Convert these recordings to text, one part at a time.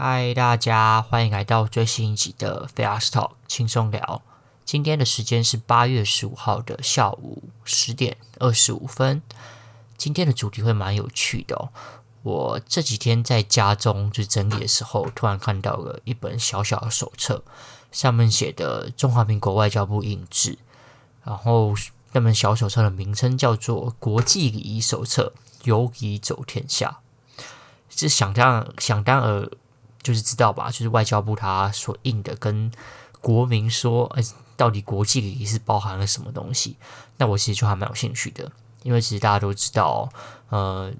嗨，大家欢迎来到最新一集的 Fast Talk 轻松聊。今天的时间是八月十五号的下午十点二十五分。今天的主题会蛮有趣的哦。我这几天在家中就整理的时候，突然看到了一本小小的手册，上面写的中华民国外交部印制，然后那本小手册的名称叫做《国际礼仪手册：有礼走天下》。是想当想当而。就是知道吧，就是外交部他所印的，跟国民说，哎，到底国际礼仪是包含了什么东西？那我其实就还蛮有兴趣的，因为其实大家都知道，呃，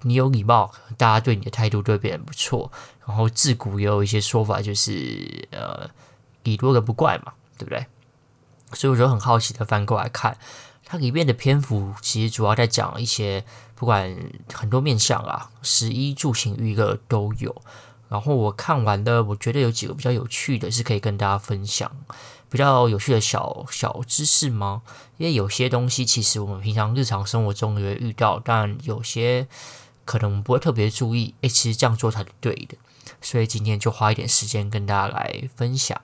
你有礼貌，大家对你的态度对别人不错，然后自古也有一些说法，就是呃，礼多的不怪嘛，对不对？所以我就很好奇的翻过来看，它里面的篇幅其实主要在讲一些，不管很多面向啊，食衣住行娱乐都有。然后我看完的，我觉得有几个比较有趣的，是可以跟大家分享比较有趣的小小知识吗？因为有些东西其实我们平常日常生活中也会遇到，但有些可能不会特别注意。诶，其实这样做才是对的。所以今天就花一点时间跟大家来分享。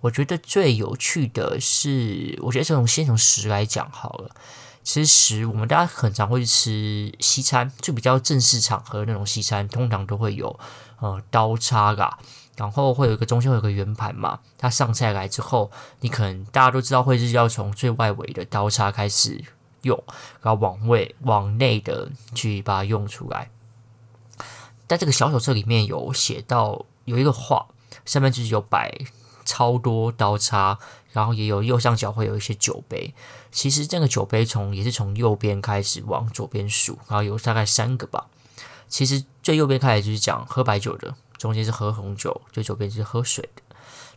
我觉得最有趣的是，我觉得这种先从十来讲好了。其实，我们大家很常会去吃西餐，就比较正式场合那种西餐，通常都会有呃刀叉啦，然后会有一个中间会有个圆盘嘛。它上菜来之后，你可能大家都知道会是要从最外围的刀叉开始用，然后往外往内的去把它用出来。在这个小手册里面有写到有一个画，上面就是有摆超多刀叉。然后也有右上角会有一些酒杯，其实这个酒杯从也是从右边开始往左边数，然后有大概三个吧。其实最右边开始就是讲喝白酒的，中间是喝红酒，最左边是喝水的。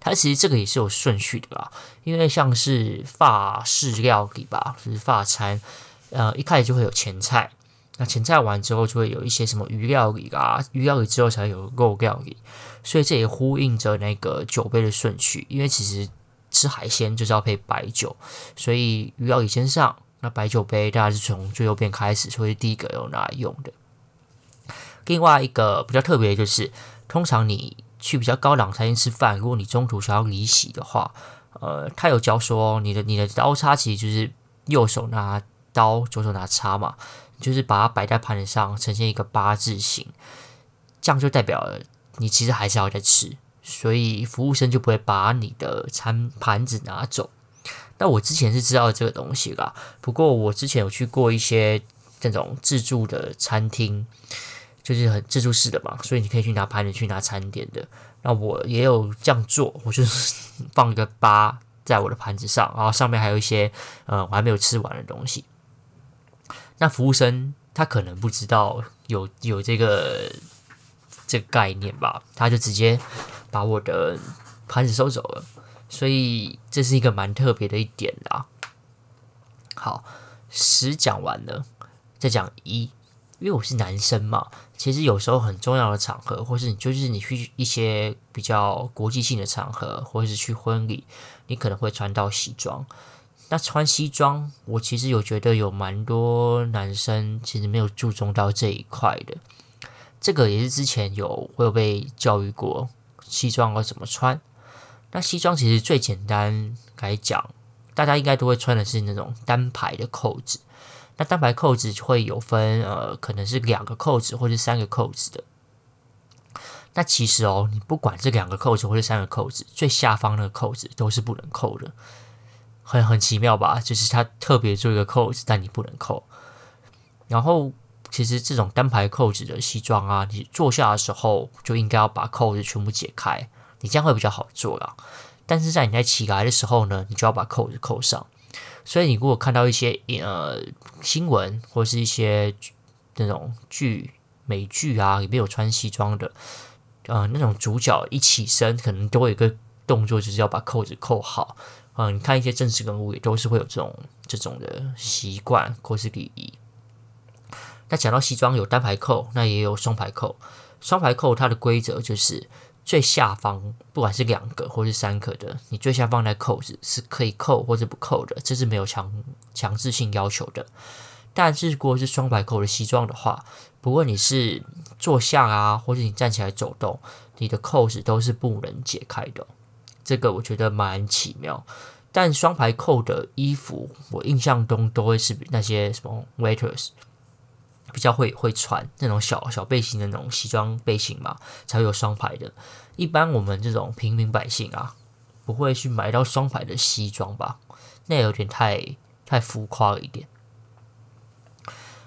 它其实这个也是有顺序的啦，因为像是法式料理吧，就是法餐，呃，一开始就会有前菜，那前菜完之后就会有一些什么鱼料理啊，鱼料理之后才有肉料理，所以这也呼应着那个酒杯的顺序，因为其实。吃海鲜就是要配白酒，所以鱼要以先上，那白酒杯大概是从最右边开始，所以第一个有拿来用的。另外一个比较特别的就是，通常你去比较高档餐厅吃饭，如果你中途想要离席的话，呃，他有教说，你的你的刀叉其实就是右手拿刀，左手拿叉嘛，就是把它摆在盘子上，呈现一个八字形，这样就代表你其实还是要再吃。所以服务生就不会把你的餐盘子拿走。那我之前是知道这个东西啦，不过我之前有去过一些这种自助的餐厅，就是很自助式的嘛，所以你可以去拿盘子去拿餐点的。那我也有这样做，我就是 放一个八在我的盘子上，然后上面还有一些呃我还没有吃完的东西。那服务生他可能不知道有有这个这个概念吧，他就直接。把我的盘子收走了，所以这是一个蛮特别的一点啦。好，十讲完了，再讲一，因为我是男生嘛，其实有时候很重要的场合，或是你就是你去一些比较国际性的场合，或者是去婚礼，你可能会穿到西装。那穿西装，我其实有觉得有蛮多男生其实没有注重到这一块的。这个也是之前有会有被教育过。西装要怎么穿？那西装其实最简单来讲，大家应该都会穿的是那种单排的扣子。那单排扣子会有分，呃，可能是两个扣子或者三个扣子的。那其实哦，你不管这两个扣子或者三个扣子，最下方那个扣子都是不能扣的。很很奇妙吧？就是它特别做一个扣子，但你不能扣。然后。其实这种单排扣子的西装啊，你坐下的时候就应该要把扣子全部解开，你这样会比较好做啦。但是在你在起来的时候呢，你就要把扣子扣上。所以你如果看到一些呃新闻或是一些那种剧美剧啊，里面有穿西装的，呃，那种主角一起身，可能都会有一个动作，就是要把扣子扣好。嗯、你看一些正式人物也都是会有这种这种的习惯或是礼仪。那讲到西装有单排扣，那也有双排扣。双排扣它的规则就是最下方，不管是两个或是三个的，你最下方的扣子是可以扣或者不扣的，这是没有强强制性要求的。但是如果是双排扣的西装的话，不论你是坐下啊，或者你站起来走动，你的扣子都是不能解开的。这个我觉得蛮奇妙。但双排扣的衣服，我印象中都会是那些什么 waiters 比较会会穿那种小小背心的那种西装背心嘛，才会有双排的。一般我们这种平民百姓啊，不会去买到双排的西装吧？那有点太太浮夸了一点。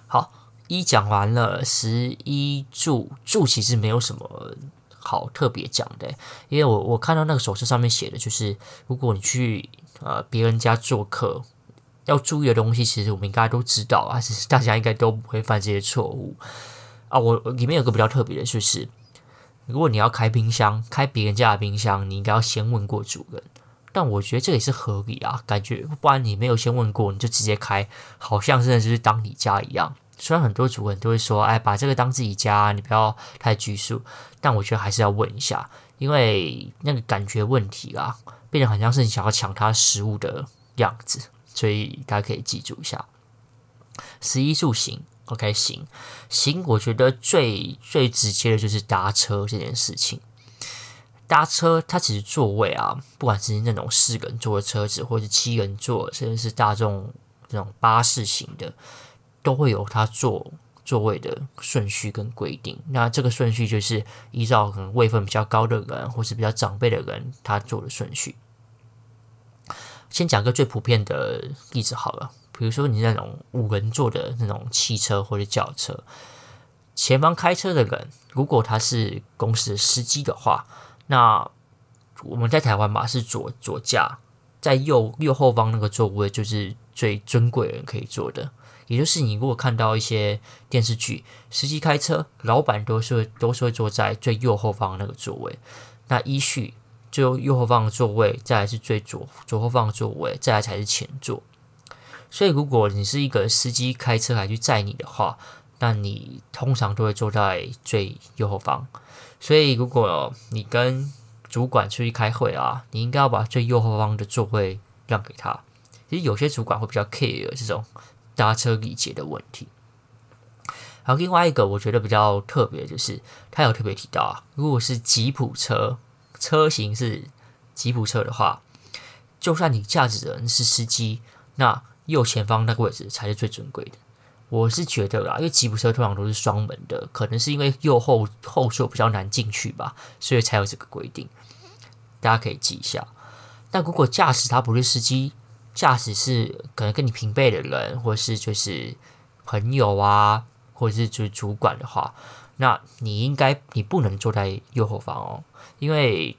好，一讲完了，十一住住其实没有什么。好特别讲的，因为我我看到那个手册上面写的就是，如果你去呃别人家做客，要注意的东西，其实我们应该都知道啊，其实大家应该都不会犯这些错误啊。我里面有个比较特别的，就是如果你要开冰箱，开别人家的冰箱，你应该要先问过主人。但我觉得这也是合理啊，感觉不然你没有先问过，你就直接开，好像真的就是当你家一样。虽然很多主人都会说：“哎，把这个当自己家，你不要太拘束。”但我觉得还是要问一下，因为那个感觉问题啊，变得很像是你想要抢他食物的样子，所以大家可以记住一下。食衣住行，OK，行行，我觉得最最直接的就是搭车这件事情。搭车，它其实座位啊，不管是那种四个人坐的车子，或者是七人座，甚至是大众这种巴士型的。都会有它坐座位的顺序跟规定，那这个顺序就是依照可能位份比较高的人或是比较长辈的人他坐的顺序。先讲个最普遍的例子好了，比如说你那种五人座的那种汽车或者轿车，前方开车的人如果他是公司的司机的话，那我们在台湾嘛是左左驾，在右右后方那个座位就是最尊贵人可以坐的。也就是你如果看到一些电视剧，司机开车，老板都是都是会坐在最右后方那个座位。那依序最右后方的座位，再来是最左左后方的座位，再来才是前座。所以如果你是一个司机开车来去载你的话，那你通常都会坐在最右后方。所以如果你跟主管出去开会啊，你应该要把最右后方的座位让给他。其实有些主管会比较 care 这种。搭车礼节的问题，然后另外一个我觉得比较特别，就是他有特别提到啊，如果是吉普车车型是吉普车的话，就算你驾驶人是司机，那右前方那个位置才是最尊贵的。我是觉得啦，因为吉普车通常都是双门的，可能是因为右后后座比较难进去吧，所以才有这个规定。大家可以记一下。但如果驾驶他不是司机，驾驶是可能跟你平辈的人，或是就是朋友啊，或者是就是主管的话，那你应该你不能坐在右后方哦，因为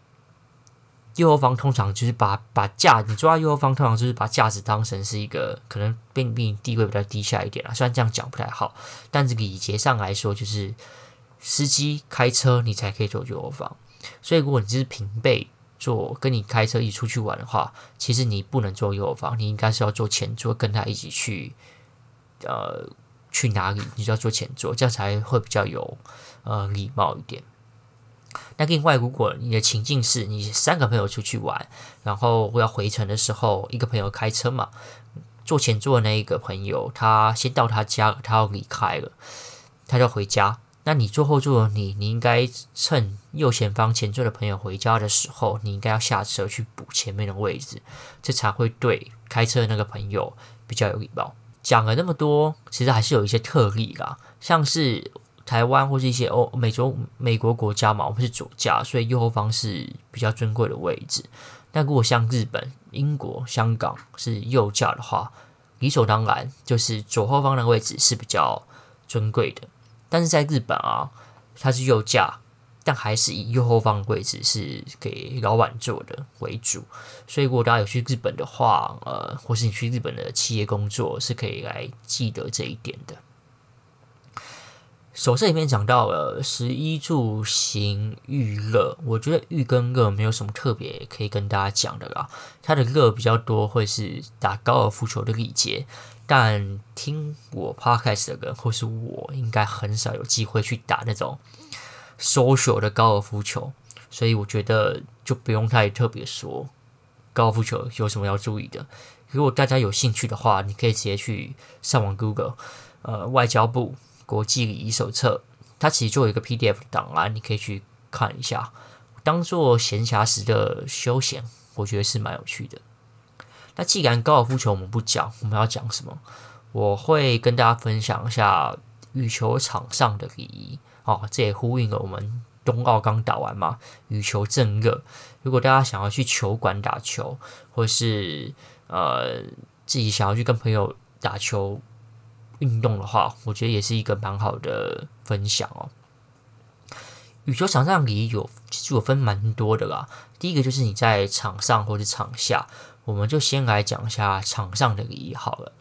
右后方通常就是把把驾你坐在右后方，通常就是把驾驶当成是一个可能比比你地位比较低下一点啊。虽然这样讲不太好，但是礼节上来说，就是司机开车你才可以坐右后方，所以如果你是平辈。坐跟你开车一起出去玩的话，其实你不能坐右后方，你应该是要坐前座，跟他一起去，呃，去哪里你就要坐前座，这样才会比较有呃礼貌一点。那另外，如果你的情境是你三个朋友出去玩，然后要回程的时候，一个朋友开车嘛，坐前座的那一个朋友他先到他家，他要离开了，他就回家。那你坐后座，你你应该趁右前方前座的朋友回家的时候，你应该要下车去补前面的位置，这才会对开车的那个朋友比较有礼貌。讲了那么多，其实还是有一些特例啦，像是台湾或是一些欧美洲美国国家嘛，我们是左驾，所以右后方是比较尊贵的位置。但如果像日本、英国、香港是右驾的话，理所当然就是左后方的位置是比较尊贵的。但是在日本啊，它是右驾，但还是以右后方的位置是给老板坐的为主。所以如果大家有去日本的话，呃，或是你去日本的企业工作，是可以来记得这一点的。手册里面讲到了食衣住行娱乐，我觉得娱跟乐没有什么特别可以跟大家讲的啦。它的乐比较多，会是打高尔夫球的礼节。但听我 podcast 的人，或是我，应该很少有机会去打那种 social 的高尔夫球，所以我觉得就不用太特别说高尔夫球有什么要注意的。如果大家有兴趣的话，你可以直接去上网 Google，呃，外交部国际礼仪手册，它其实就有一个 PDF 档案，你可以去看一下，当做闲暇时的休闲，我觉得是蛮有趣的。那既然高尔夫球我们不讲，我们要讲什么？我会跟大家分享一下羽球场上的礼仪。哦，这也呼应了我们冬奥刚打完嘛，羽球正热。如果大家想要去球馆打球，或是呃自己想要去跟朋友打球运动的话，我觉得也是一个蛮好的分享哦。羽球场上礼仪有其实有分蛮多的啦。第一个就是你在场上或者场下。我们就先来讲一下场上的礼仪好了。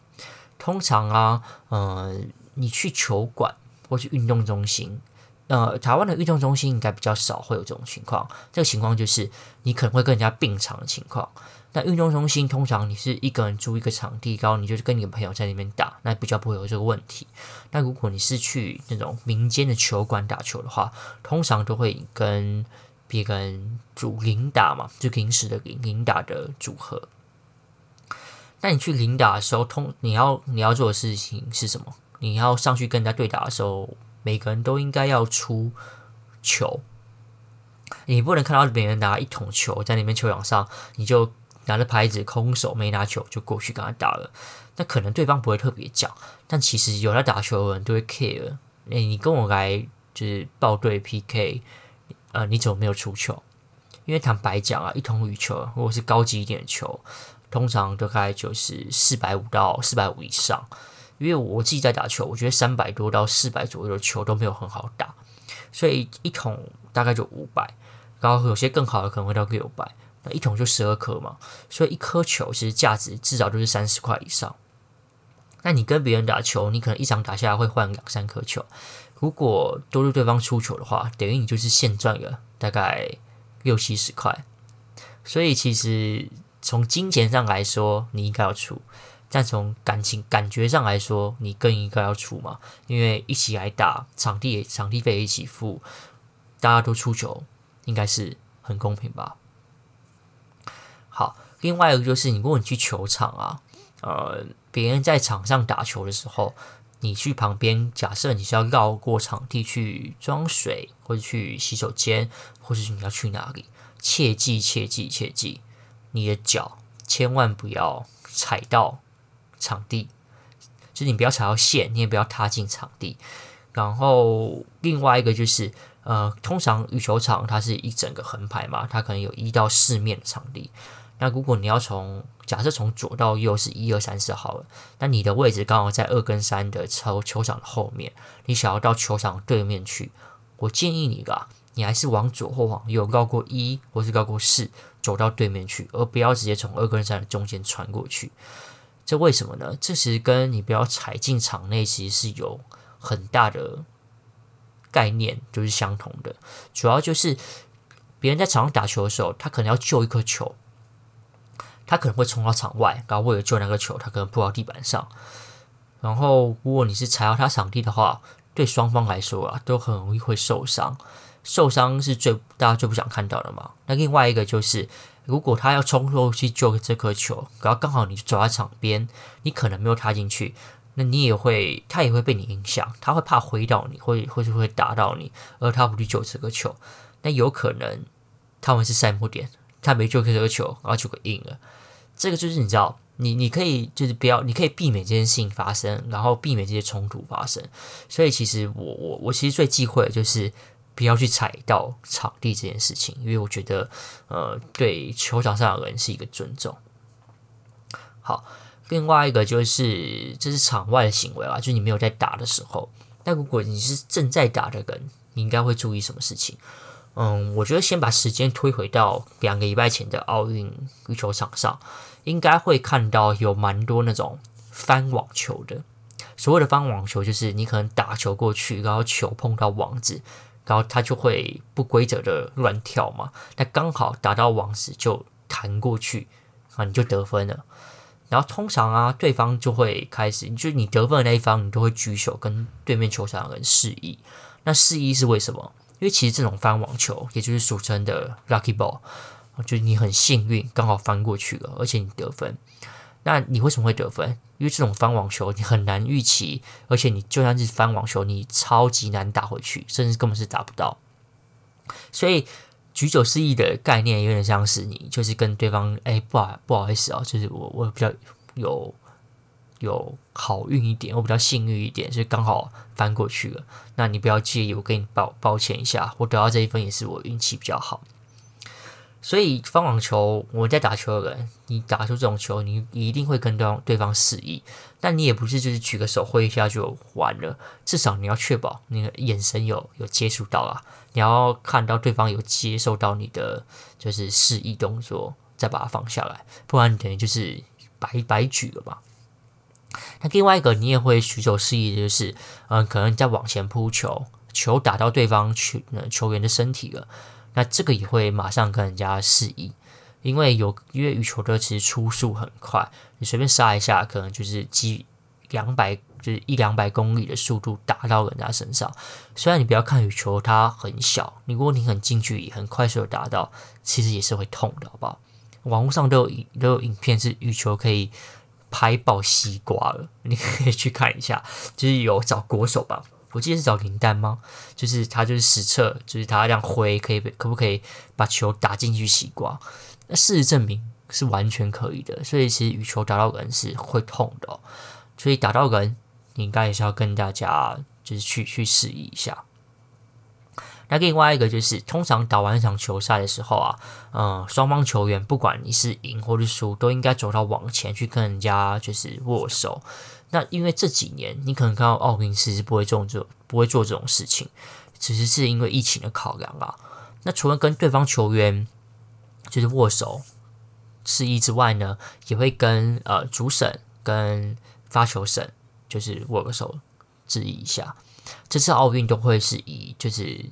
通常啊，呃，你去球馆或去运动中心，呃，台湾的运动中心应该比较少会有这种情况。这个情况就是你可能会跟人家并场的情况。那运动中心通常你是一个人租一个场地，然后你就是跟你的朋友在那边打，那比较不会有这个问题。那如果你是去那种民间的球馆打球的话，通常都会跟别人组领打嘛，就临时的领领打的组合。那你去领打的时候，通你要你要做的事情是什么？你要上去跟人家对打的时候，每个人都应该要出球。你不能看到别人拿一桶球在那边球场上，你就拿着拍子空手没拿球就过去跟他打了。那可能对方不会特别讲，但其实有在打球的人都会 care。哎，你跟我来就是报队 PK。呃，你怎么没有出球？因为坦白讲啊，一桶羽球如果是高级一点的球，通常大概就是四百五到四百五以上。因为我自己在打球，我觉得三百多到四百左右的球都没有很好打，所以一桶大概就五百，然后有些更好的可能会到六百。那一桶就十二颗嘛，所以一颗球其实价值至少都是三十块以上。那你跟别人打球，你可能一场打下来会换两三颗球。如果都是对方出球的话，等于你就是现赚了大概六七十块。所以其实从金钱上来说，你应该要出；但从感情感觉上来说，你更应该要出嘛。因为一起来打，场地场地费一起付，大家都出球，应该是很公平吧。好，另外一个就是，如果你去球场啊，呃，别人在场上打球的时候。你去旁边，假设你是要绕过场地去装水，或者去洗手间，或者是你要去哪里，切记切记切记，你的脚千万不要踩到场地，就是你不要踩到线，你也不要踏进场地。然后另外一个就是，呃，通常羽球场它是一整个横排嘛，它可能有一到四面的场地。那如果你要从假设从左到右是一二三四好了，那你的位置刚好在二跟三的球球场的后面，你想要到球场对面去，我建议你啦，你还是往左或往右绕过一或是绕过四走到对面去，而不要直接从二跟三的中间穿过去。这为什么呢？这其实跟你不要踩进场内其实是有很大的概念，就是相同的。主要就是别人在场上打球的时候，他可能要救一颗球。他可能会冲到场外，然后为了救那个球，他可能扑到地板上。然后，如果你是踩到他场地的话，对双方来说啊，都很容易会受伤。受伤是最大家最不想看到的嘛。那另外一个就是，如果他要冲过去救这颗球，然后刚好你走在场边，你可能没有踏进去，那你也会，他也会被你影响。他会怕挥到你，或或是会打到你，而他不去救这个球，那有可能他们是赛末点。他没救这个球，然后就给赢了。这个就是你知道，你你可以就是不要，你可以避免这件事情发生，然后避免这些冲突发生。所以其实我我我其实最忌讳的就是不要去踩到场地这件事情，因为我觉得呃对球场上的人是一个尊重。好，另外一个就是这是场外的行为啊，就是你没有在打的时候。那如果你是正在打的人，你应该会注意什么事情？嗯，我觉得先把时间推回到两个礼拜前的奥运羽球场上，应该会看到有蛮多那种翻网球的。所谓的翻网球，就是你可能打球过去，然后球碰到网子，然后它就会不规则的乱跳嘛。那刚好打到网子就弹过去啊，你就得分了。然后通常啊，对方就会开始，就是你得分的那一方，你都会举手跟对面球场的人示意。那示意是为什么？因为其实这种翻网球，也就是俗称的 lucky ball，就是你很幸运，刚好翻过去了，而且你得分。那你为什么会得分？因为这种翻网球你很难预期，而且你就算是翻网球，你超级难打回去，甚至根本是打不到。所以举手示意的概念有点像是你就是跟对方，哎，不好不好意思啊，就是我我比较有有好运一点，我比较幸运一点，所以刚好翻过去了。那你不要介意，我跟你抱抱歉一下，我得到这一分也是我运气比较好。所以方网球，我在打球的人，你打出这种球，你一定会跟对方对方示意，但你也不是就是举个手挥一下就完了，至少你要确保你的眼神有有接触到啊，你要看到对方有接受到你的就是示意动作，再把它放下来，不然你等于就是白白举了吧。那另外一个你也会举手示意就是，嗯，可能在往前扑球，球打到对方球球员的身体了。那这个也会马上跟人家示意，因为有因为羽球的其实出速很快，你随便杀一下，可能就是几两百就是一两百公里的速度打到人家身上。虽然你不要看羽球它很小，你如果你很近距离很快速的打到，其实也是会痛的，好不好？网络上都有都有影片是羽球可以拍爆西瓜了，你可以去看一下，就是有找国手吧。我记得是找林丹吗？就是他就是实测，就是他这样挥可以可不可以把球打进去西瓜？那事实证明是完全可以的。所以其实羽球打到人是会痛的哦，所以打到人你应该也是要跟大家就是去去示意一下。那另外一个就是，通常打完一场球赛的时候啊，嗯，双方球员不管你是赢或是输，都应该走到网前去跟人家就是握手。那因为这几年你可能看到奥运其实不会做这种不会做这种事情，只是是因为疫情的考量啊。那除了跟对方球员就是握手示意之外呢，也会跟呃主审跟发球审就是握个手致意一下。这次奥运都会是以就是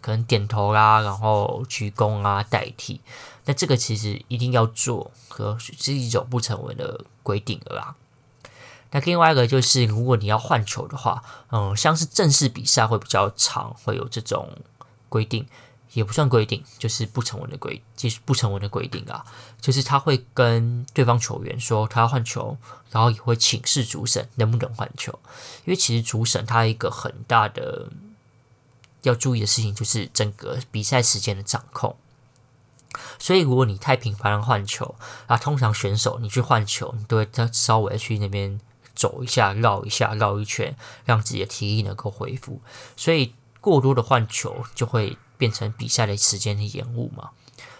可能点头啦，然后鞠躬啊代替。那这个其实一定要做，和是一种不成文的规定了啦。那另外一个就是，如果你要换球的话，嗯，像是正式比赛会比较长，会有这种规定，也不算规定，就是不成文的规，就是不成文的规定啊。就是他会跟对方球员说他要换球，然后也会请示主审能不能换球。因为其实主审他一个很大的要注意的事情，就是整个比赛时间的掌控。所以如果你太频繁的换球啊，通常选手你去换球，你都会他稍微去那边。走一下，绕一下，绕一圈，让自己的体力能够恢复。所以过多的换球就会变成比赛的时间的延误嘛。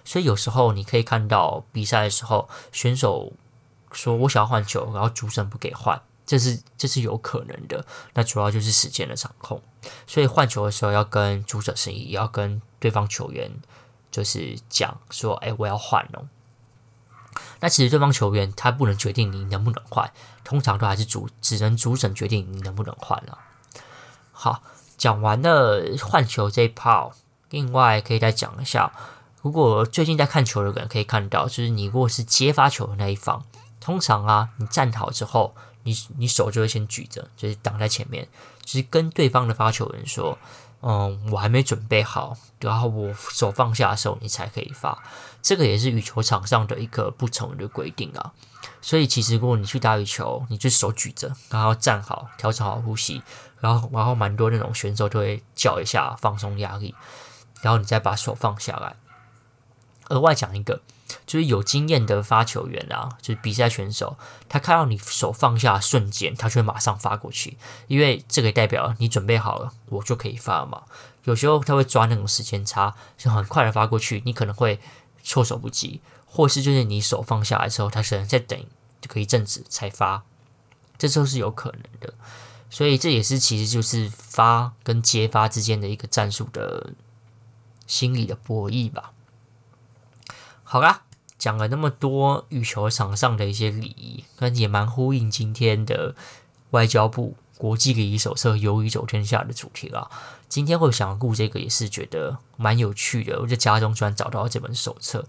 所以有时候你可以看到比赛的时候，选手说我想要换球，然后主审不给换，这是这是有可能的。那主要就是时间的掌控。所以换球的时候要跟主审示意，也要跟对方球员就是讲说，哎，我要换哦。那其实对方球员他不能决定你能不能换，通常都还是主只能主审决定你能不能换了。好，讲完了换球这一趴，另外可以再讲一下，如果最近在看球的人可以看到，就是你如果是接发球的那一方，通常啊，你站好之后，你你手就会先举着，就是挡在前面，就是跟对方的发球人说。嗯，我还没准备好，然后我手放下的时候，你才可以发。这个也是羽球场上的一个不成文的规定啊。所以其实如果你去打羽球，你就手举着，然后站好，调整好呼吸，然后然后蛮多那种选手都会叫一下放松压力，然后你再把手放下来。额外讲一个。就是有经验的发球员啊，就是比赛选手，他看到你手放下瞬间，他就会马上发过去，因为这个代表你准备好了，我就可以发了嘛。有时候他会抓那种时间差，就很快的发过去，你可能会措手不及，或是就是你手放下来之后，他可能再等这个一阵子才发，这都是有可能的。所以这也是其实就是发跟接发之间的一个战术的心理的博弈吧。好啦，讲了那么多羽球场上的一些礼仪，跟也蛮呼应今天的外交部国际礼仪手册“游于走天下”的主题啦。今天会想要顾这个，也是觉得蛮有趣的。我在家中居然找到这本手册，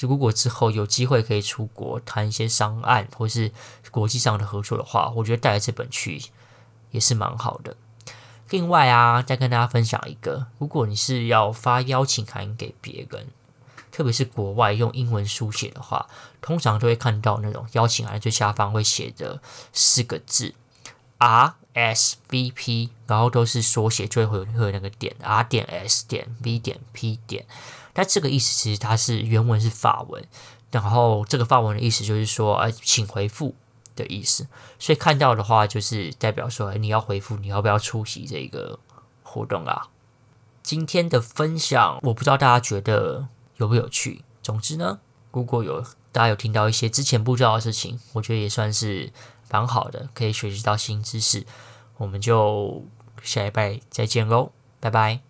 如果之后有机会可以出国谈一些商案或是国际上的合作的话，我觉得带来这本去也是蛮好的。另外啊，再跟大家分享一个，如果你是要发邀请函给别人。特别是国外用英文书写的话，通常都会看到那种邀请函最下方会写的四个字 RSVP，然后都是缩写，最后会有那个点 R 点 S 点 V 点 P 点。但这个意思其实它是原文是法文，然后这个法文的意思就是说，哎，请回复的意思。所以看到的话，就是代表说，你要回复，你要不要出席这个活动啊？今天的分享，我不知道大家觉得有不有趣。总之呢，如果有大家有听到一些之前不知道的事情，我觉得也算是蛮好的，可以学习到新知识。我们就下一拜再见喽，拜拜。